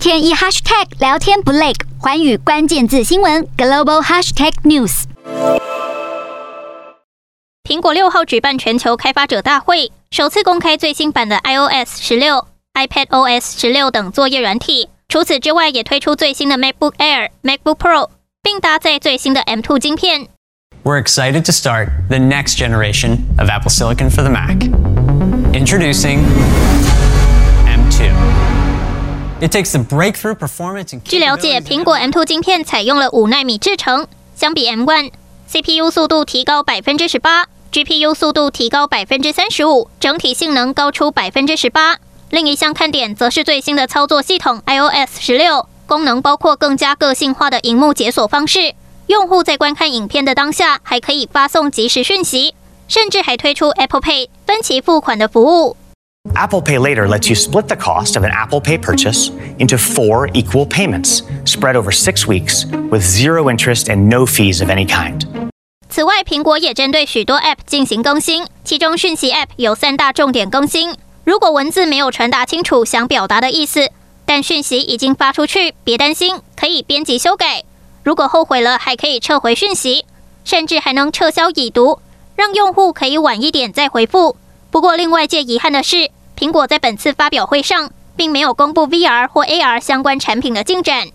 天一 hashtag 聊天不累，寰宇关键字新闻 global hashtag news。苹果六号举办全球开发者大会，首次公开最新版的 iOS 十六、iPadOS 十六等作业软体。除此之外，也推出最新的 MacBook Air、MacBook Pro，并搭载最新的 M2 晶片。We're excited to start the next generation of Apple Silicon for the Mac. Introducing 据了解，苹果 M2 晶片采用了五纳米制程，相比 M1，CPU 速度提高百分之十八，GPU 速度提高百分之三十五，整体性能高出百分之十八。另一项看点则是最新的操作系统 iOS 十六，功能包括更加个性化的荧幕解锁方式，用户在观看影片的当下还可以发送即时讯息，甚至还推出 Apple Pay 分期付款的服务。Apple Pay Later lets you split the cost of an Apple Pay purchase into four equal payments, spread over six weeks, with zero interest and no fees of any kind. 此外，苹果也针对许多 App 进行更新，其中讯息 App 有三大重点更新。如果文字没有传达清楚想表达的意思，但讯息已经发出去，别担心，可以编辑修改。如果后悔了，还可以撤回讯息，甚至还能撤销已读，让用户可以晚一点再回复。不过，令外界遗憾的是，苹果在本次发表会上并没有公布 VR 或 AR 相关产品的进展。